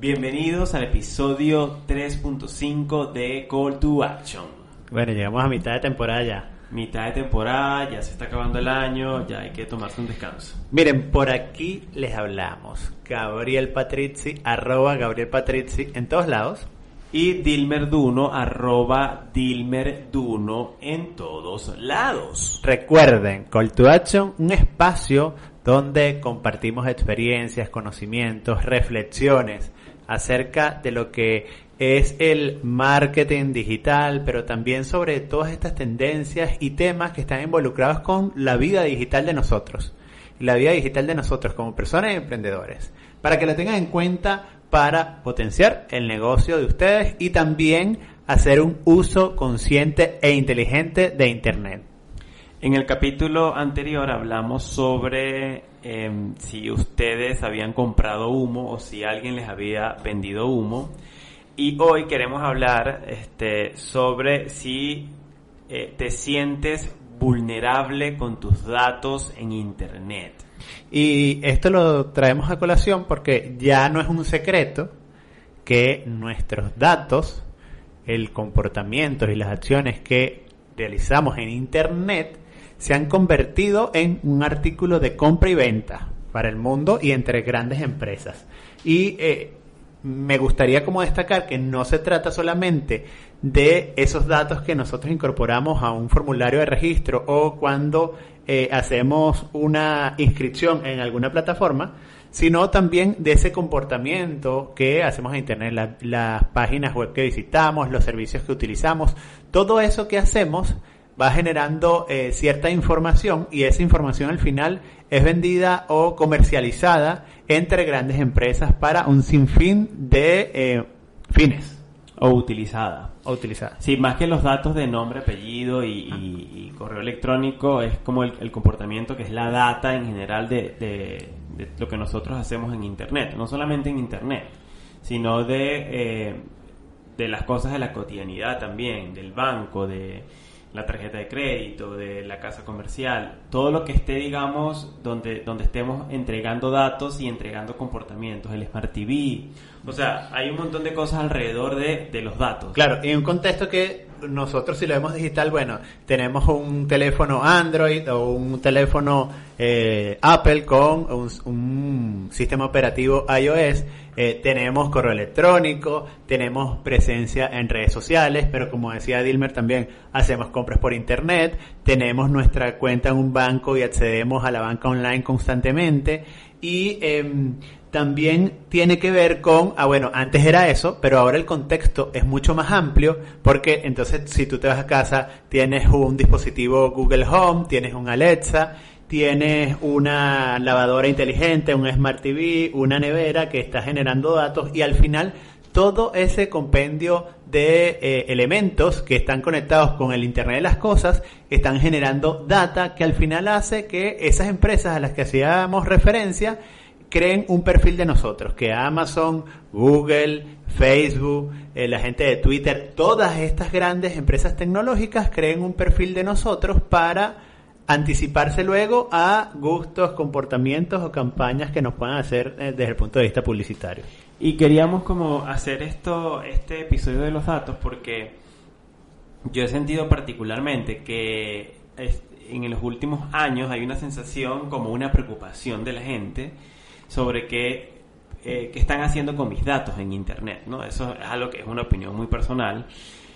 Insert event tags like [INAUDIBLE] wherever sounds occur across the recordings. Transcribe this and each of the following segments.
Bienvenidos al episodio 3.5 de Call to Action. Bueno, llegamos a mitad de temporada ya. Mitad de temporada, ya se está acabando el año, ya hay que tomarse un descanso. Miren, por aquí les hablamos. Gabriel Patrizzi, arroba Gabriel Patrizzi en todos lados. Y Dilmer Duno, arroba Dilmer Duno en todos lados. Recuerden, Call to Action, un espacio donde compartimos experiencias, conocimientos, reflexiones acerca de lo que es el marketing digital, pero también sobre todas estas tendencias y temas que están involucrados con la vida digital de nosotros, la vida digital de nosotros como personas y emprendedores, para que lo tengan en cuenta para potenciar el negocio de ustedes y también hacer un uso consciente e inteligente de Internet. En el capítulo anterior hablamos sobre em, si ustedes habían comprado humo o si alguien les había vendido humo. Y hoy queremos hablar este, sobre si eh, te sientes vulnerable con tus datos en Internet. Y esto lo traemos a colación porque ya no es un secreto que nuestros datos, el comportamiento y las acciones que realizamos en Internet se han convertido en un artículo de compra y venta para el mundo y entre grandes empresas. Y eh, me gustaría como destacar que no se trata solamente de esos datos que nosotros incorporamos a un formulario de registro o cuando eh, hacemos una inscripción en alguna plataforma, sino también de ese comportamiento que hacemos en Internet, las páginas web que visitamos, los servicios que utilizamos, todo eso que hacemos va generando eh, cierta información y esa información al final es vendida o comercializada entre grandes empresas para un sinfín de eh, fines. O utilizada. O utilizada. Sí, más que los datos de nombre, apellido y, correo electrónico, es como el, comportamiento que es la data en general de, de, lo que nosotros hacemos en Internet. No solamente en Internet, sino de, eh, de las cosas de la cotidianidad también, del banco, de la tarjeta de crédito, de la casa comercial, todo lo que esté, digamos, donde, donde estemos entregando datos y entregando comportamientos, el Smart TV. O sea, hay un montón de cosas alrededor de, de los datos. Claro, y un contexto que nosotros si lo vemos digital, bueno, tenemos un teléfono Android o un teléfono eh, Apple con un, sistema operativo iOS, eh, tenemos correo electrónico, tenemos presencia en redes sociales, pero como decía Dilmer también, hacemos compras por internet, tenemos nuestra cuenta en un banco y accedemos a la banca online constantemente. Y eh, también tiene que ver con, ah bueno, antes era eso, pero ahora el contexto es mucho más amplio porque entonces si tú te vas a casa tienes un dispositivo Google Home, tienes un Alexa, tienes una lavadora inteligente, un Smart TV, una nevera que está generando datos y al final todo ese compendio de eh, elementos que están conectados con el Internet de las Cosas están generando data que al final hace que esas empresas a las que hacíamos referencia creen un perfil de nosotros, que Amazon, Google, Facebook, eh, la gente de Twitter, todas estas grandes empresas tecnológicas creen un perfil de nosotros para anticiparse luego a gustos, comportamientos o campañas que nos puedan hacer eh, desde el punto de vista publicitario. Y queríamos como hacer esto, este episodio de los datos porque yo he sentido particularmente que en los últimos años hay una sensación como una preocupación de la gente sobre qué, eh, qué están haciendo con mis datos en Internet, ¿no? Eso es algo que es una opinión muy personal.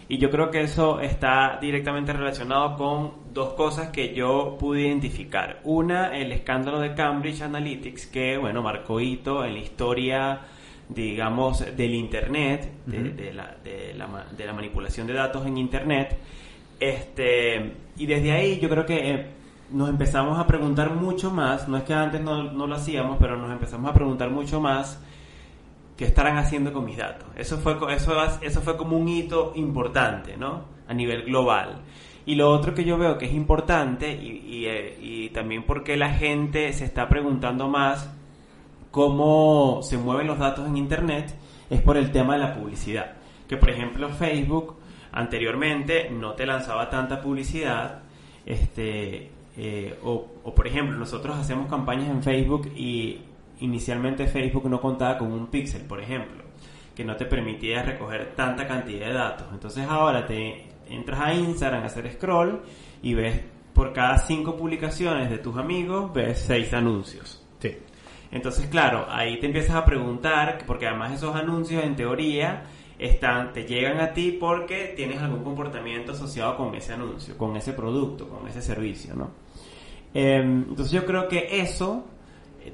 Y yo creo que eso está directamente relacionado con dos cosas que yo pude identificar. Una, el escándalo de Cambridge Analytics, que, bueno, marcó hito en la historia, digamos, del Internet, de, la, de, la, de, la, manipulación de datos en Internet. Este, y desde ahí yo creo que eh, nos empezamos a preguntar mucho más, no es que antes no, lo hacíamos, pero nos empezamos a preguntar mucho más qué estarán haciendo con mis datos. Eso fue, eso, eso fue como un hito importante, ¿no? A nivel global. Y lo otro que yo veo que es importante, y, eh, y también porque la gente se está preguntando más cómo se mueven los datos en Internet, es por el tema de la publicidad. Que por ejemplo Facebook anteriormente no te lanzaba tanta publicidad, este, eh, o, por ejemplo, nosotros hacemos campañas en Facebook y inicialmente Facebook no contaba con un pixel, por ejemplo. que no te permitía recoger tanta cantidad de datos. Entonces ahora te entras a Instagram a hacer scroll y ves por cada cinco publicaciones de tus amigos, ves seis anuncios. Sí. Entonces, claro, ahí te empiezas a preguntar, porque además esos anuncios en teoría están, te llegan a ti porque tienes algún comportamiento asociado con ese anuncio, con ese producto, con ese servicio, ¿no? Em, entonces yo creo que eso,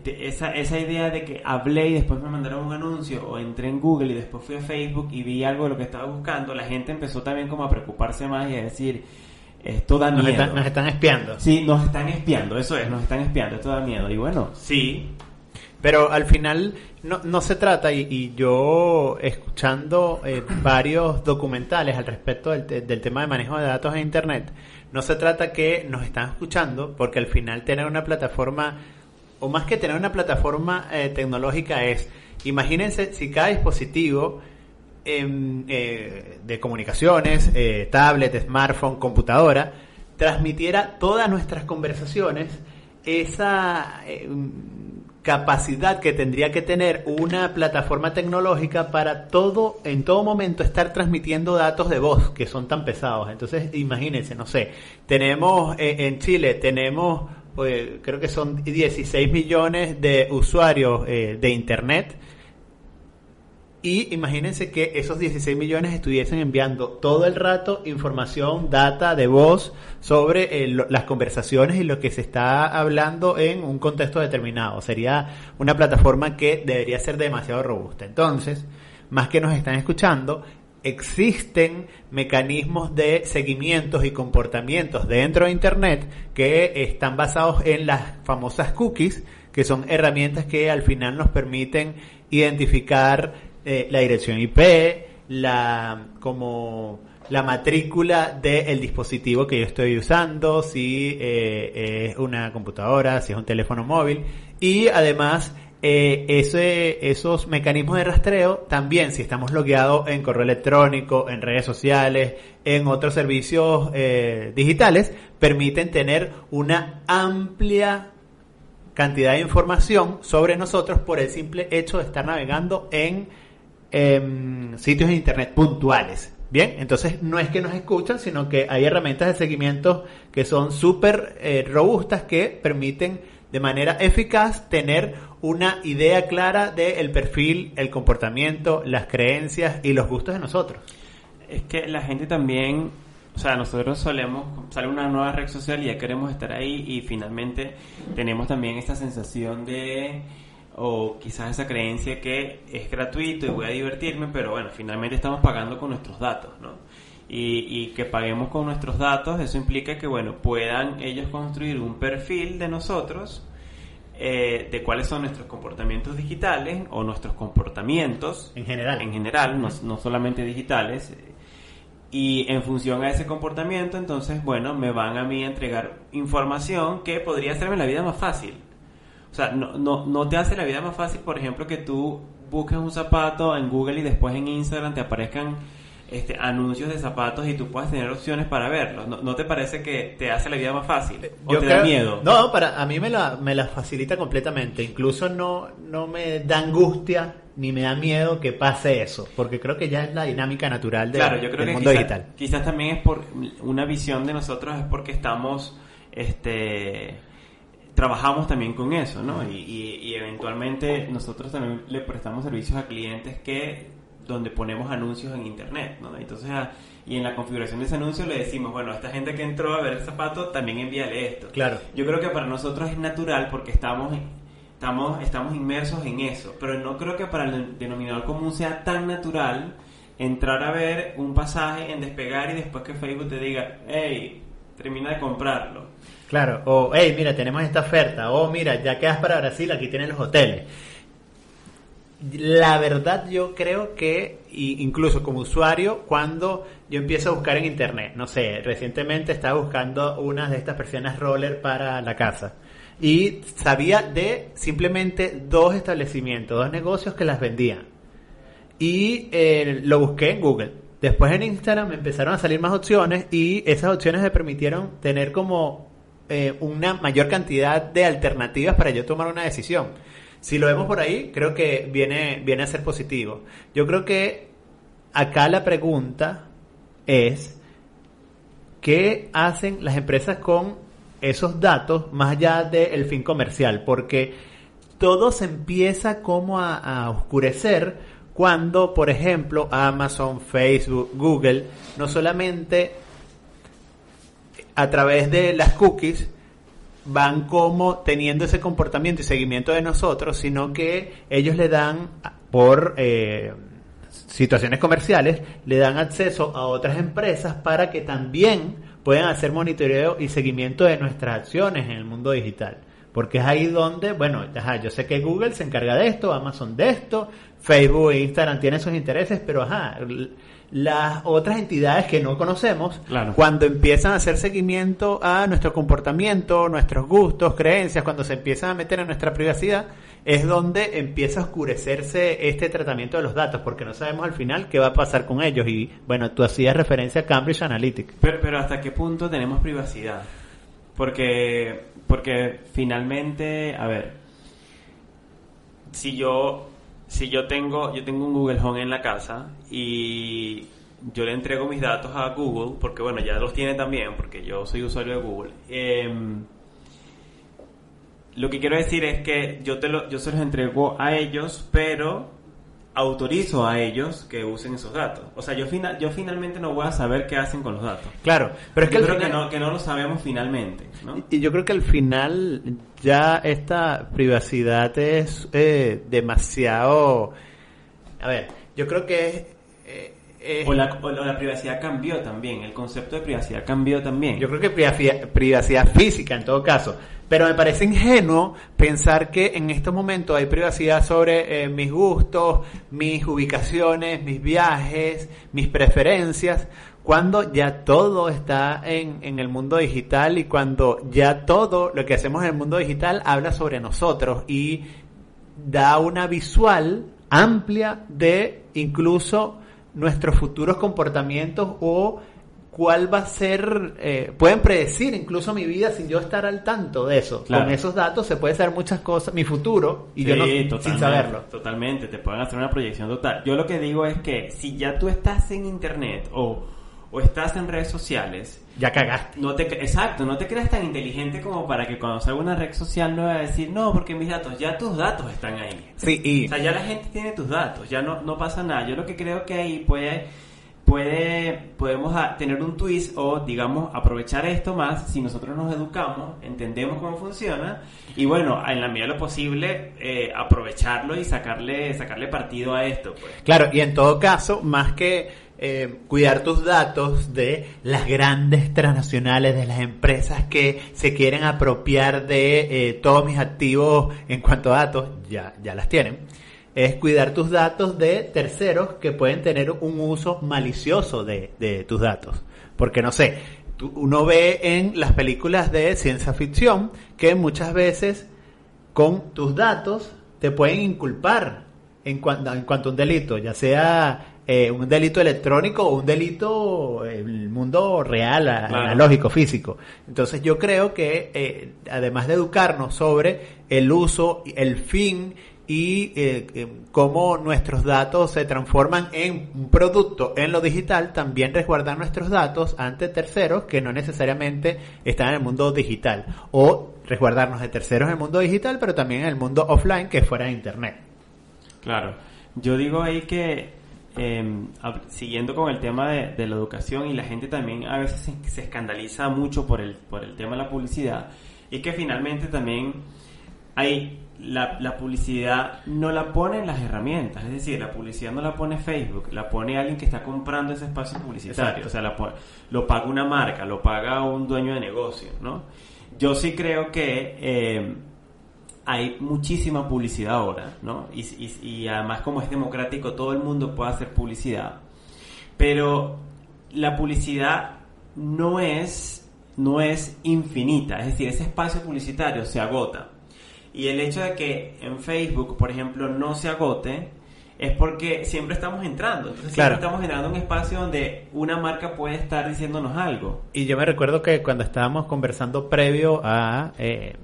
esa, esa idea de que hablé y después me mandaron un anuncio, o entré en Google y después fui a Facebook y vi algo de lo que estaba buscando, la gente empezó también como a preocuparse más y a decir, esto da Nos, miedo. están- nos están espiando. Sí, nos están espiando, eso es, nos están espiando, esto da miedo. Y bueno, sí, Pero al final no, no se trata, y, y yo escuchando eh, varios documentales al respecto del, del tema de manejo de datos en Internet, no se trata que nos están escuchando, porque al final tener una plataforma, o más que tener una plataforma eh, tecnológica es, imagínense si cada dispositivo em, eh, de comunicaciones, eh, tablet, smartphone, computadora, transmitiera todas nuestras conversaciones, esa em, capacidad que tendría que tener una plataforma tecnológica para todo, en todo momento estar transmitiendo datos de voz que son tan pesados. Entonces, imagínense, no sé, tenemos eh, en Chile, tenemos, pues, creo que son 16 millones de usuarios eh, de Internet. Y imagínense que esos 16 millones estuviesen enviando todo el rato información, data de voz sobre eh, las conversaciones y lo que se está hablando en un contexto determinado. Sería una plataforma que debería ser demasiado robusta. Entonces, más que nos están escuchando, existen mecanismos de seguimientos y comportamientos dentro de Internet que están basados en las famosas cookies, que son herramientas que al final nos permiten identificar eh, la dirección IP, la como la matrícula del dispositivo que yo estoy usando, si eh, es una computadora, si es un teléfono móvil y además eh, esos mecanismos de rastreo también si estamos logueados en correo electrónico, en redes sociales, en otros servicios eh, digitales, permiten tener una amplia cantidad de información sobre nosotros por el simple hecho de estar navegando en em, sitios de internet puntuales. Bien, entonces no es que nos escuchan, sino que hay herramientas de seguimiento que son súper eh, robustas que permiten de manera eficaz tener una idea clara del perfil, el comportamiento, las creencias y los gustos de nosotros. es que la gente también, o sea, nosotros solemos, sale una nueva red social y ya queremos estar ahí y finalmente tenemos también esta sensación de, o quizás esa creencia que es gratuito y voy a divertirme, pero bueno, finalmente estamos pagando con nuestros datos, ¿no? Y, y que paguemos con nuestros datos, eso implica que, bueno, puedan ellos construir un perfil de nosotros, eh, de cuáles son nuestros comportamientos digitales o nuestros comportamientos En general. en general, no, no solamente digitales. Y en función a ese comportamiento, entonces, bueno, me van a mí a entregar información que podría hacerme la vida más fácil. O sea, no, no, no te hace la vida más fácil, por ejemplo, que tú busques un zapato en Google y después en Instagram te aparezcan este, anuncios de zapatos y tú puedas tener opciones para verlos. ¿No, no te parece que te hace la vida más fácil? ¿O Yo te da creo- miedo? No, para a mí me la, me la facilita completamente. Incluso no, no me da angustia ni me da miedo que pase eso, porque creo que ya es la dinámica natural de- claro, yo creo del que mundo quizás, digital. quizás también es por una visión de nosotros es porque estamos este trabajamos también con eso, ¿no? Y, y- y eventualmente nosotros también le prestamos servicios a clientes que donde ponemos anuncios en internet, ¿no? Entonces, a- y en la configuración de ese anuncio le decimos, bueno, a esta gente que entró a ver el zapato, también envíale esto. Claro. Yo creo que para nosotros es natural porque estamos estamos estamos inmersos en eso, pero no creo que para el denominador común sea tan natural entrar a ver un pasaje en despegar y después que Facebook te diga, hey, termina de comprarlo. Claro, o hey, mira, tenemos esta oferta, o mira, ya quedas para Brasil, aquí tienen los hoteles. La verdad yo creo que, incluso como usuario, cuando yo empiezo a buscar en internet, no sé, recientemente estaba buscando unas de estas persianas roller para la casa y sabía de simplemente dos establecimientos, dos negocios que las vendían. Y eh, lo busqué en Google. Después en Instagram me empezaron a salir más opciones y esas opciones me permitieron tener como eh, una mayor cantidad de alternativas para yo tomar una decisión. si lo vemos por ahí, creo que viene, viene a ser positivo. Yo creo que acá la pregunta es, ¿qué hacen las empresas con esos datos más allá del fin comercial? Porque todo se empieza como a, a oscurecer cuando, por ejemplo, Amazon, Facebook, Google, no solamente a través de las cookies van como teniendo ese comportamiento y seguimiento de nosotros, sino que ellos le dan por eh, situaciones comerciales, le dan acceso a otras empresas para que también puedan hacer monitoreo y seguimiento de nuestras acciones en el mundo digital. Porque es ahí donde, bueno, ajá, yo sé que Google se encarga de esto, Amazon de esto, Facebook e Instagram tienen sus intereses, pero ajá, las otras entidades que no conocemos, cuando empiezan a hacer seguimiento a nuestro comportamiento, nuestros gustos, creencias, cuando se empiezan a meter en nuestra privacidad, es donde empieza a oscurecerse este tratamiento de los datos, porque no sabemos al final qué va a pasar con ellos. Y bueno, tú hacías referencia a Cambridge Analytica. Pero, pero ¿hasta qué punto tenemos privacidad? Porque, porque finalmente, a ver, si yo si yo tengo, yo tengo un Google Home en la casa y yo le entrego mis datos a Google, porque bueno, ya los tiene también, porque yo soy usuario de Google. Em, lo que quiero decir es que yo, te lo, yo se los entrego a ellos, pero autorizo a ellos que usen esos datos. O sea, yo, final, yo finalmente no voy a saber qué hacen con los datos. Claro, pero es que, creo que, no, que no lo sabemos finalmente. Y yo creo que al final ya esta privacidad es eh, demasiado... A ver, yo creo que... Eh, o, la, o, la, privacidad cambió también, el concepto de privacidad cambió también. Yo creo que privacidad, privacidad física en todo caso. Pero me parece ingenuo pensar que en estos momentos hay privacidad sobre eh, mis gustos, mis ubicaciones, mis viajes, mis preferencias, cuando ya todo está en, en, el mundo digital y cuando ya todo lo que hacemos en el mundo digital habla sobre nosotros y da una visual amplia de incluso nuestros futuros comportamientos o cuál va a ser, eh, pueden predecir incluso mi vida sin yo estar al tanto de eso. Con esos datos se puede saber muchas cosas, mi futuro, y yo no sin saberlo. Totalmente, te pueden hacer una proyección total. Yo lo que digo es que si ya tú estás en internet o, o estás en redes sociales, ya cagaste. No te, exacto, no te creas tan inteligente como para que cuando salga una red social no va a decir, no, porque mis datos, ya tus datos están ahí. Sí, y... O sea, ya la gente tiene tus datos, ya no, no pasa nada. Yo lo que creo que ahí puede puede, podemos tener un twist o, digamos, aprovechar esto más si nosotros nos educamos, entendemos cómo funciona y, bueno, en la medida de lo posible, eh, aprovecharlo y sacarle, sacarle partido a esto. Pues. Claro, y en todo caso, más que eh, cuidar tus datos de las grandes transnacionales, de las empresas que se quieren apropiar de eh, todos mis activos en cuanto a datos, ya, ya las tienen es cuidar tus datos de terceros que pueden tener un uso malicioso de, tus datos. Porque no sé, uno ve en las películas de ciencia ficción que muchas veces con tus datos te pueden inculpar en cuanto, en cuanto a un delito, ya sea eh, un delito electrónico o un delito en el mundo real, analógico, físico. Entonces yo creo que eh, además de educarnos sobre el uso, el fin y eh, eh, cómo nuestros datos se transforman en un producto en lo digital, también resguardar nuestros datos ante terceros que no necesariamente están en el mundo digital o resguardarnos de terceros en el mundo digital, pero también en el mundo offline que fuera de internet. Claro, yo digo ahí que em, siguiendo con el tema de, la educación y la gente también a veces se, se escandaliza mucho por el, por el tema de la publicidad, y que finalmente también hay la, publicidad no la pone en las herramientas, es decir, la publicidad no la pone Facebook, la pone alguien que está comprando ese espacio publicitario, o sea, lo paga una marca, lo paga un dueño de negocio, ¿no? Yo sí creo que eh, hay muchísima publicidad ahora, ¿no? Y, y además como es democrático, todo el mundo puede hacer publicidad, pero la publicidad no es, no es infinita, es decir, ese espacio publicitario se agota. Y el hecho de que en Facebook, por ejemplo, no se agote, es porque siempre estamos entrando. Entonces siempre estamos generando un espacio donde una marca puede estar diciéndonos algo. Y yo me recuerdo que cuando estábamos conversando previo a eh,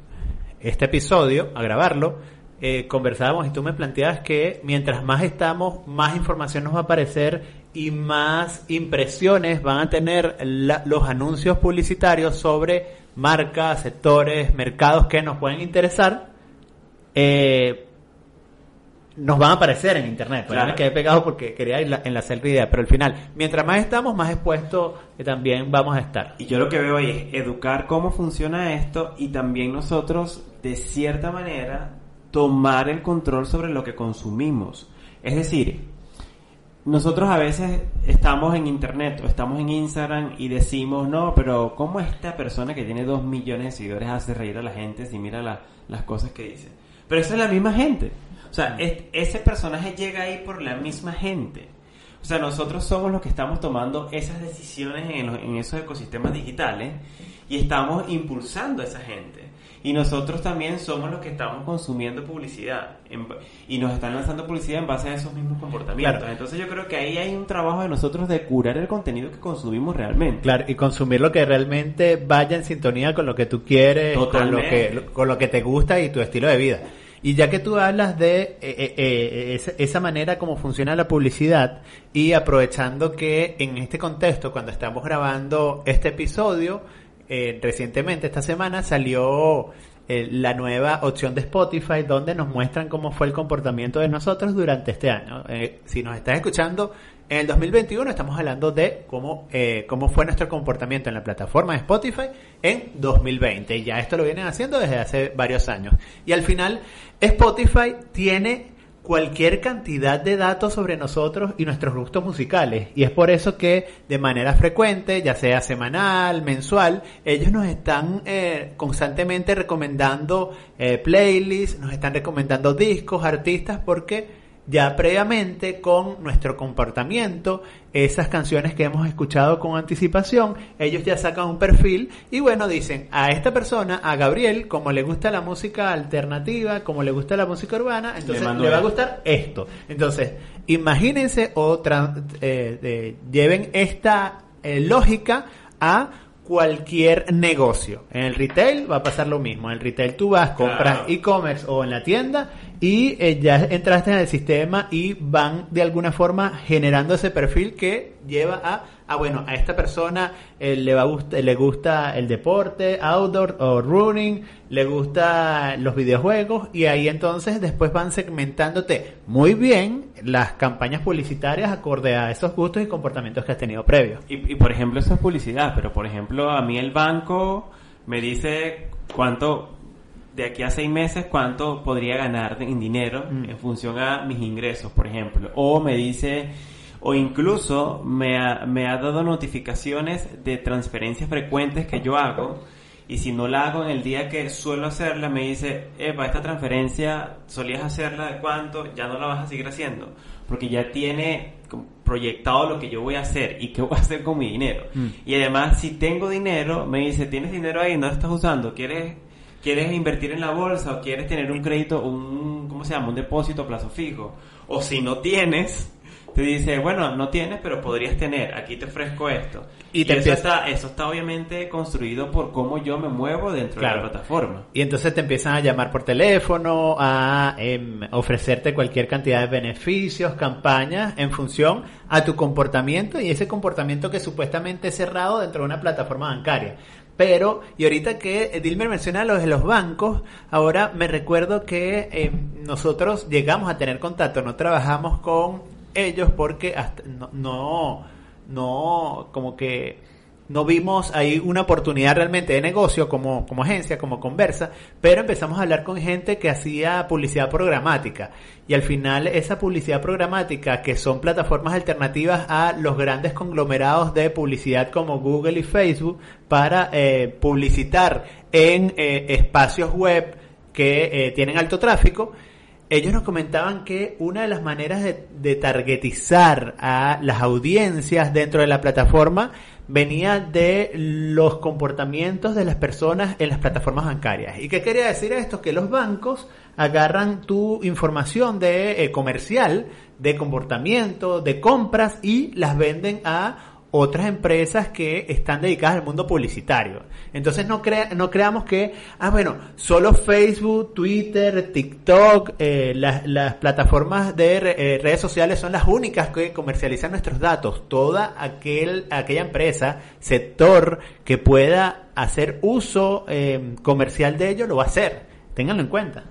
este episodio, a grabarlo, eh, conversábamos y tú me planteabas que mientras más estamos, más información nos va a aparecer y más impresiones van a tener los anuncios publicitarios sobre marcas, sectores, mercados que nos pueden interesar. Eh, nos van a aparecer en internet. Claro. Me quedé pegado porque quería enlazar la idea, pero al final, mientras más estamos, más expuestos eh, también vamos a estar. Y yo lo que veo ahí es educar cómo funciona esto y también nosotros, de cierta manera, tomar el control sobre lo que consumimos. Es decir, nosotros a veces estamos en internet o estamos en Instagram y decimos, no, pero ¿cómo esta persona que tiene dos millones de seguidores hace reír a la gente si mira las cosas que dice? Pero esa es la misma gente. O sea, ese personaje llega ahí por la misma gente. O sea, nosotros somos los que estamos tomando esas decisiones en, en esos ecosistemas digitales y estamos impulsando a esa gente. Y nosotros también somos los que estamos consumiendo publicidad y nos están lanzando publicidad en base a esos mismos comportamientos. Entonces yo creo que ahí hay un trabajo de nosotros de curar el contenido que consumimos realmente. Claro, y consumir lo que realmente vaya en sintonía con lo que tú quieres, con lo que, con lo que te gusta y tu estilo de vida. Y ya que tú hablas de eh, eh, eh, esa, manera como funciona la publicidad y aprovechando que en este contexto, cuando estamos grabando este episodio, recientemente esta semana salió la nueva opción de Spotify donde nos muestran cómo fue el comportamiento de nosotros durante este año. si nos estás escuchando en el 2021 estamos hablando de cómo, eh, cómo fue nuestro comportamiento en la plataforma de Spotify en 2020. Y ya esto lo vienen haciendo desde hace varios años. Y al final, Spotify tiene cualquier cantidad de datos sobre nosotros y nuestros gustos musicales. Y es por eso que de manera frecuente, ya sea semanal, mensual, ellos nos están eh, constantemente recomendando eh, playlists, nos están recomendando discos, artistas, porque ya previamente con nuestro comportamiento, esas canciones que hemos escuchado con anticipación, ellos ya sacan un perfil y bueno, dicen a esta persona, a Gabriel, como le gusta la música alternativa, como le gusta la música urbana, entonces le, va a gustar esto. Entonces, imagínense o eh, lleven esta eh, lógica a cualquier negocio. En el retail va a pasar lo mismo. En el retail tú vas, compras e-commerce o en la tienda y eh, ya entraste en el sistema y van de alguna forma generando ese perfil que lleva a, ah bueno, a esta persona eh, le, va le gusta el deporte, outdoor o running, le gusta los videojuegos y ahí entonces después van segmentándote muy bien las campañas publicitarias acorde a esos gustos y comportamientos que has tenido previos. Y, y por ejemplo, eso es publicidad, pero por ejemplo, a mí el banco me dice cuánto de aquí a seis meses cuánto podría ganar en dinero mm. en función a mis ingresos, por ejemplo. O me dice, o incluso me ha, me ha dado notificaciones de transferencias frecuentes que yo hago. Y si no la hago en el día que suelo hacerla, me dice, Epa, esta transferencia solías hacerla de cuánto, ya no la vas a seguir haciendo. Porque ya tiene proyectado lo que yo voy a hacer y qué voy a hacer con mi dinero. Mm. Y además, si tengo dinero, me dice, tienes dinero ahí, no lo estás usando, ¿quieres quieres invertir en la bolsa o quieres tener un crédito, un, ¿cómo se llama? Un depósito a plazo fijo. O si no tienes, te dice, bueno, no tienes, pero podrías tener, aquí te ofrezco esto. Y, eso, está, eso está obviamente construido por cómo yo me muevo dentro de la plataforma. Y entonces te empiezan a llamar por teléfono, a em, ofrecerte cualquier cantidad de beneficios, campañas, en función a tu comportamiento y ese comportamiento que supuestamente es cerrado dentro de una plataforma bancaria. Pero, y ahorita que Dilmer menciona lo de los bancos, ahora me recuerdo que eh, nosotros llegamos a tener contacto, no trabajamos con ellos porque hasta no, no, no como que no vimos ahí una oportunidad realmente de negocio como, como agencia, como conversa, pero empezamos a hablar con gente que hacía publicidad programática. Y al final esa publicidad programática, que son plataformas alternativas a los grandes conglomerados de publicidad como Google y Facebook, para eh, publicitar en eh, espacios web que eh, tienen alto tráfico, ellos nos comentaban que una de las maneras de, de targetizar a las audiencias dentro de la plataforma venía de los comportamientos de las personas en las plataformas bancarias. ¿Y qué quería decir esto? Que los bancos agarran tu información de eh, comercial, de comportamiento, de compras y las venden a otras empresas que están dedicadas al mundo publicitario. Entonces no, crea, no creamos que, ah, bueno, solo Facebook, Twitter, TikTok, eh, las, las, plataformas de eh, redes sociales son las únicas que comercializan nuestros datos. Toda aquel, aquella empresa, sector que pueda hacer uso eh, comercial de ello, lo va a hacer. Ténganlo en cuenta.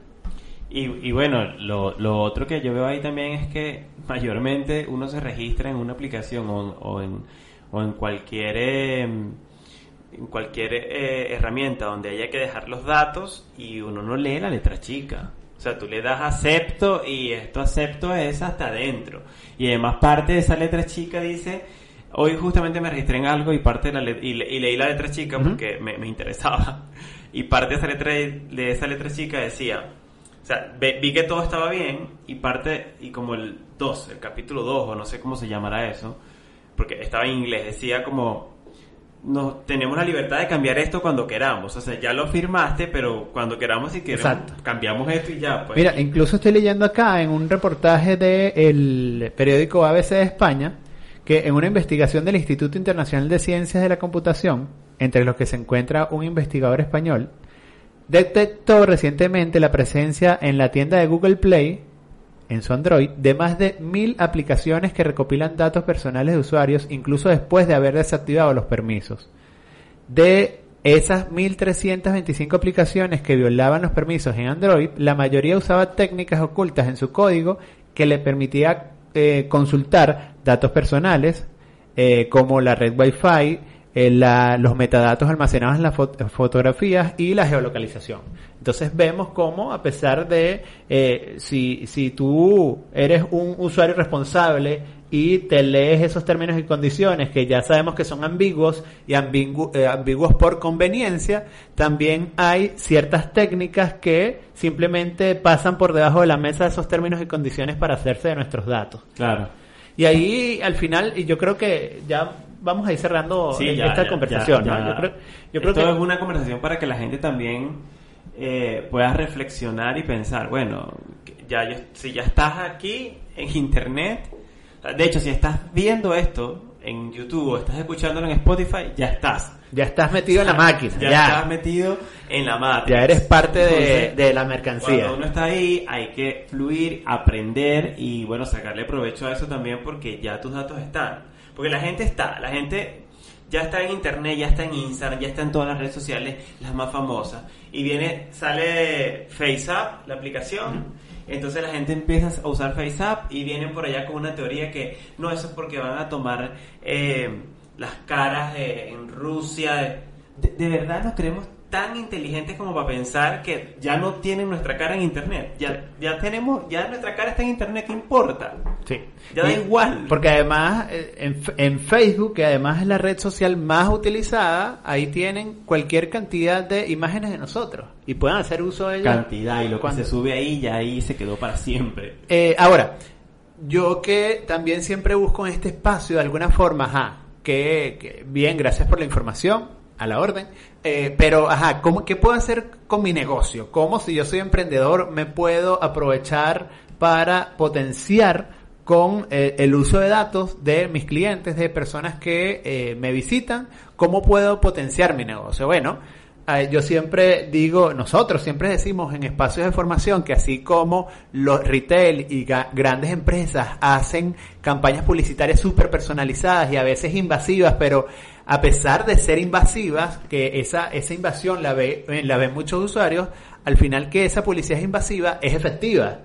Y, y bueno, lo, lo, otro que yo veo ahí también es que mayormente uno se registra en una aplicación o, o en, o en cualquier, eh, en cualquier eh, herramienta donde haya que dejar los datos y uno no lee la letra chica. O sea, tú le das acepto y esto acepto es hasta adentro. Y además parte de esa letra chica dice, hoy justamente me registré en algo y parte de la y, y, leí la letra chica porque me, me, interesaba. [LAUGHS] Y parte de esa letra, de esa letra chica decía, o sea, vi que todo estaba bien y parte, y como el 2, el capítulo 2, o no sé cómo se llamará eso, porque estaba en inglés, decía como, nos, tenemos la libertad de cambiar esto cuando queramos. O sea, ya lo firmaste, pero cuando queramos y queremos, cambiamos esto y ya. Pues. Mira, incluso estoy leyendo acá en un reportaje del periódico ABC de España, que en una investigación del Instituto Internacional de Ciencias de la Computación, entre los que se encuentra un investigador español, detectó recientemente la presencia en la tienda de Google Play, en su Android, de más de mil aplicaciones que recopilan datos personales de usuarios, incluso después de haber desactivado los permisos. De esas 1325 aplicaciones que violaban los permisos en Android, la mayoría usaba técnicas ocultas en su código que le permitía eh, consultar datos personales, eh, como la red Wi-Fi, la, los metadatos almacenados en las fot fotografías y la geolocalización. Entonces vemos cómo a pesar de eh, si, si tú eres un usuario responsable y te lees esos términos y condiciones que ya sabemos que son ambiguos y ambigu eh, ambiguos por conveniencia, también hay ciertas técnicas que simplemente pasan por debajo de la mesa esos términos y condiciones para hacerse de nuestros datos. Claro. Y ahí al final, y yo creo que ya vamos a ir cerrando sí, ya, esta ya, conversación. ya, ¿no? Yo creo, yo creo Esto que es una conversación para que la gente también eh, pueda reflexionar y pensar, bueno, ya yo- si ya estás aquí en internet, de hecho, si estás viendo esto en YouTube o estás escuchándolo en Spotify, ya estás. ya estás metido en la máquina. Ya, Ya, estás metido en la matriz. ya eres parte de, de la mercancía. Cuando uno está ahí, hay que fluir, aprender y bueno, sacarle provecho a eso también porque ya tus datos están. Porque la gente está, la gente ya está en internet, ya está en Instagram, ya está en todas las redes sociales, las más famosas. Y viene, sale FaceApp, la aplicación. Entonces la gente empieza a usar FaceApp y vienen por allá con una teoría que no, eso es porque van a tomar eh, las caras de- en Rusia. De, de verdad nos creemos tan inteligentes como para pensar que ya no tienen nuestra cara en internet. Ya, ya tenemos, ya nuestra cara está en internet, ¿qué importa? Sí. Ya da Y- igual. Porque además, eh, en, en Facebook, que además es la red social más utilizada, ahí tienen cualquier cantidad de imágenes de nosotros. Y pueden hacer uso de ellas. Cantidad y lo que cuando- se sube ahí ya ahí se quedó para siempre. Eh, ahora, yo que también siempre busco en este espacio de alguna forma, ajá, que, que- bien, gracias por la información, a la orden, eh, pero ajá, ¿cómo, ¿qué puedo hacer con mi negocio? ¿Cómo si yo soy emprendedor me puedo aprovechar para potenciar con eh, el uso de datos de mis clientes, de personas que eh, me visitan? ¿Cómo puedo potenciar mi negocio? Bueno, yo siempre digo, nosotros siempre decimos en espacios de formación que así como los retail y grandes empresas hacen campañas publicitarias súper personalizadas y a veces invasivas, pero a pesar de ser invasivas, que esa, esa invasión la ve, eh, la ven muchos usuarios, al final que esa publicidad es invasiva es efectiva.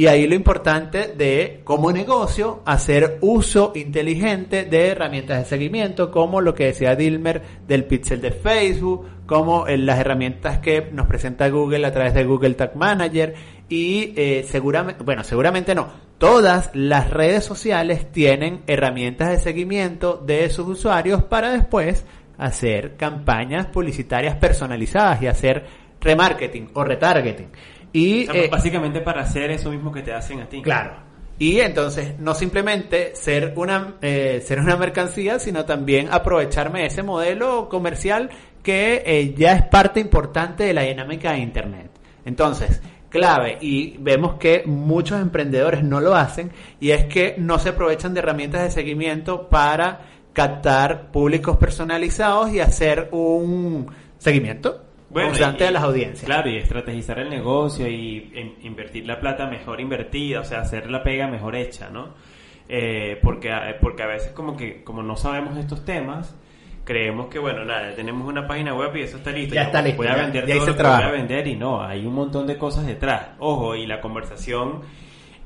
Y ahí lo importante de, como negocio, hacer uso inteligente de herramientas de seguimiento, como lo que decía Dilmer del pixel de Facebook, como eh, las herramientas que nos presenta Google a través de Google Tag Manager y eh, seguramente, bueno, seguramente no, todas las redes sociales tienen herramientas de seguimiento de sus usuarios para después hacer campañas publicitarias personalizadas y hacer remarketing o retargeting. Y, O sea, eh, básicamente para hacer eso mismo que te hacen a ti. Claro. Y entonces, no simplemente ser una, eh, ser una mercancía, sino también aprovecharme de ese modelo comercial que eh, ya es parte importante de la dinámica de Internet. Entonces, clave, y vemos que muchos emprendedores no lo hacen, y es que no se aprovechan de herramientas de seguimiento para captar públicos personalizados y hacer un seguimiento constante y- de las audiencias. Claro, y estrategizar el negocio y in- invertir la plata mejor invertida, o sea, hacer la pega mejor hecha, ¿no? Eh, porque, a- porque a veces como que como no sabemos estos temas, creemos que, bueno, nada, tenemos una página web y eso está listo. Ya está listo, Voy a ya- vender ya todo hice lo que voy a vender y no, hay un montón de cosas detrás. Ojo, y la conversación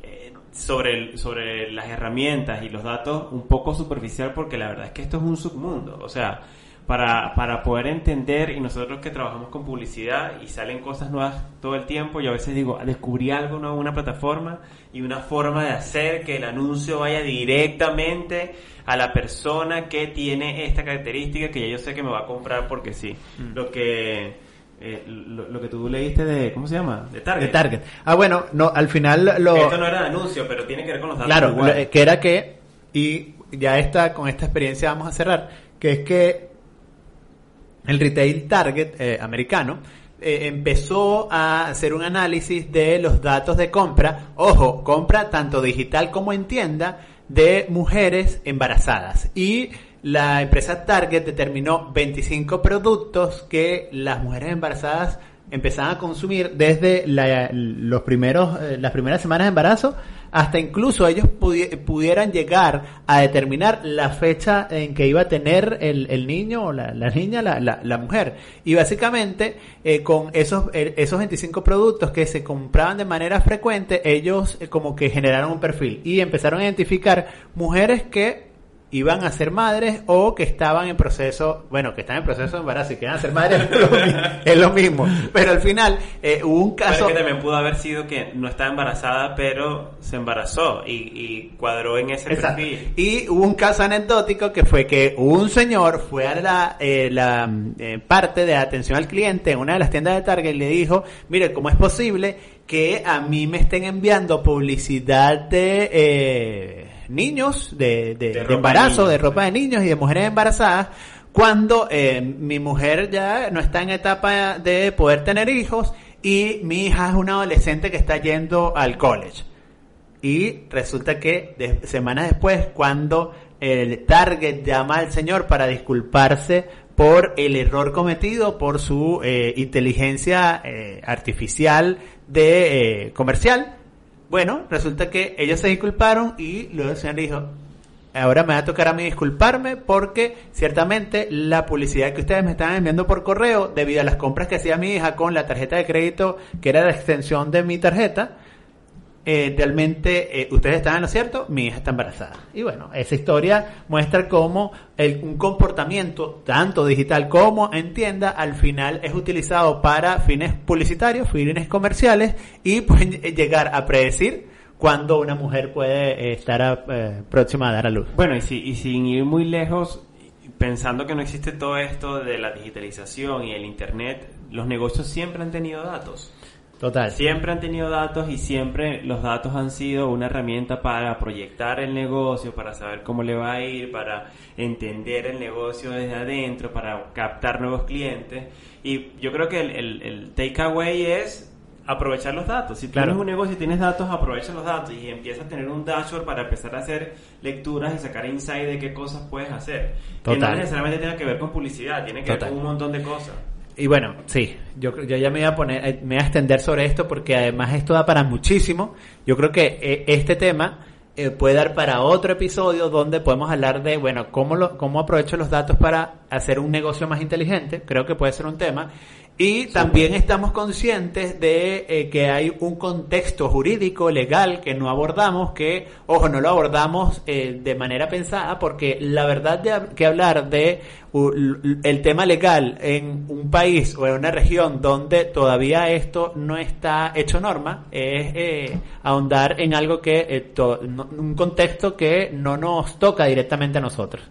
eh, sobre, el- sobre las herramientas y los datos un poco superficial porque la verdad es que esto es un submundo. O sea, para, para poder entender y nosotros que trabajamos con publicidad y salen cosas nuevas todo el tiempo, yo a veces digo, descubrí algo nuevo en una plataforma y una forma de hacer que el anuncio vaya directamente a la persona que tiene esta característica que ya yo sé que me va a comprar porque sí. Lo que... eh, lo, lo que tú leíste de, ¿cómo se llama? De Target. De Target. Ah, bueno, no, al final lo... Esto no era anuncio, pero tiene que ver con los datos. Claro, igual. eh, que era que, y ya está, con esta experiencia vamos a cerrar, que es que el retail target eh, americano eh, empezó a hacer un análisis de los datos de compra, ojo, compra tanto digital como en tienda, de mujeres embarazadas. Y la empresa Target determinó 25 productos que las mujeres embarazadas empezaban a consumir desde los primeros, eh, las primeras semanas de embarazo hasta incluso ellos pudi- pudieran llegar a determinar la fecha en que iba a tener el, el niño o la, la niña, la, la, mujer. Y básicamente eh, con esos, esos 25 productos que se compraban de manera frecuente, ellos eh, como que generaron un perfil y empezaron a identificar mujeres que iban a ser madres o que estaban en proceso, bueno, que están en proceso de embarazo y que iban a ser madres [LAUGHS] es lo mismo. Pero al final eh, hubo un Pero es caso... que también pudo haber sido que no estaba embarazada, pero se embarazó y, y cuadró en ese Exacto. perfil. Y hubo un caso anecdótico que fue que un señor fue a la, eh, la eh, parte de atención al cliente en una de las tiendas de Target y le dijo, mire, ¿cómo es posible que a mí me estén enviando publicidad de eh, niños, de, de- De de ropa de embarazo, niños, de ropa de niños y de mujeres embarazadas? Cuando eh, mi mujer ya no está en etapa de poder tener hijos y mi hija es una adolescente que está yendo al college. Y resulta que de- semanas después, cuando el Target llama al señor para disculparse por el error cometido por su eh, inteligencia eh, artificial de eh, comercial, bueno, resulta que ellos se disculparon y luego el señor dijo, ahora me va a tocar a mí disculparme porque ciertamente la publicidad que ustedes me estaban enviando por correo debido a las compras que hacía mi hija con la tarjeta de crédito que era la extensión de mi tarjeta, eh, realmente eh, ustedes están en lo cierto, mi hija está embarazada. Y bueno, esa historia muestra cómo el, un comportamiento, tanto digital como en tienda, al final es utilizado para fines publicitarios, fines comerciales y [LAUGHS] pueden llegar a predecir cuando una mujer puede eh, estar a- eh, próxima a dar a luz. Bueno, y, si, y sin ir muy lejos, pensando que no existe todo esto de la digitalización y el Internet, los negocios siempre han tenido datos. Total. Siempre han tenido datos y siempre los datos han sido una herramienta para proyectar el negocio, para saber cómo le va a ir, para entender el negocio desde adentro, para captar nuevos clientes. Y yo creo que el, el, el takeaway es aprovechar los datos. Si Claro. tienes un negocio y tienes datos, aprovecha los datos y empieza a tener un dashboard para empezar a hacer lecturas y sacar insight de qué cosas puedes hacer. Que no Total. necesariamente tenga que ver con publicidad, tiene que Total. ver con un montón de cosas. Y bueno, sí, yo, yo ya me voy a poner, eh, me voy a extender sobre esto porque además esto da para muchísimo. Yo creo que eh, este tema eh, puede dar para otro episodio donde podemos hablar de, bueno, cómo, lo, cómo aprovecho los datos para hacer un negocio más inteligente. Creo que puede ser un tema. Y también estamos conscientes de eh, que hay un contexto jurídico, legal, que no abordamos, que, ojo, no lo abordamos eh, de manera pensada, porque la verdad de que hablar de u- l- el tema legal en un país o en una región donde todavía esto no está hecho norma, es eh, ahondar en algo que, eh, un contexto que no nos toca directamente a nosotros.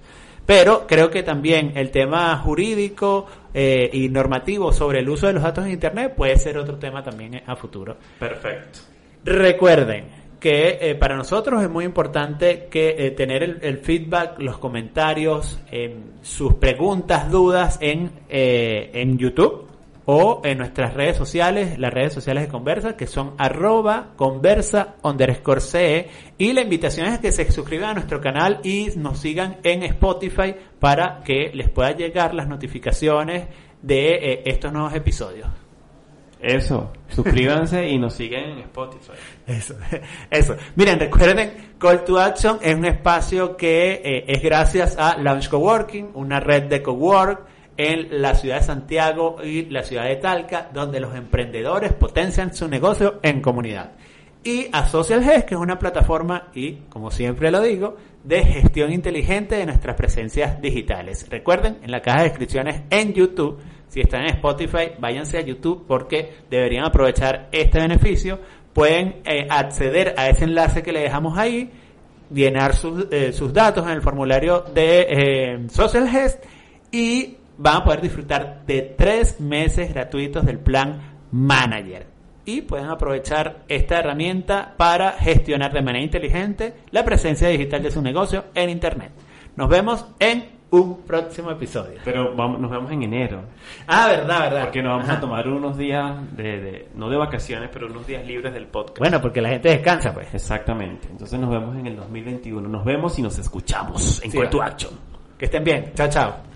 Pero creo que también el tema jurídico eh, y normativo sobre el uso de los datos en Internet puede ser otro tema también a futuro. Perfecto. Recuerden que eh, para nosotros es muy importante que eh, tener el, el feedback, los comentarios, em, sus preguntas, dudas en, eh, en YouTube. O en nuestras redes sociales, las redes sociales de Conversa, que son arroba conversa underscore CE. Y la invitación es que se suscriban a nuestro canal y nos sigan en Spotify para que les pueda llegar las notificaciones de eh, estos nuevos episodios. Eso, suscríbanse y nos siguen en Spotify. Eso, [LAUGHS] eso. Miren, recuerden, Call to Action es un espacio que eh, es gracias a Launch Coworking, una red de cowork en la ciudad de Santiago y la ciudad de Talca, donde los emprendedores potencian su negocio en comunidad. Y a Social Gest, que es una plataforma y, como siempre lo digo, de gestión inteligente de nuestras presencias digitales. Recuerden, en la caja de descripciones en YouTube, si están en Spotify, váyanse a YouTube porque deberían aprovechar este beneficio. Pueden eh, acceder a ese enlace que le dejamos ahí, llenar sus, eh, sus datos en el formulario de eh, Social Gest y van a poder disfrutar de tres meses gratuitos del plan Manager. Y pueden aprovechar esta herramienta para gestionar de manera inteligente la presencia digital de su negocio en Internet. Nos vemos en un próximo episodio. Pero vamos, nos vemos en enero. Ah, verdad, verdad. Porque nos vamos Ajá. a tomar unos días de, de- no de vacaciones, pero unos días libres del podcast. Bueno, porque la gente descansa, pues. Exactamente. Entonces nos vemos en el 2021. Nos vemos y nos escuchamos en Sí, Call to. Action. Que estén bien. Chao, chao.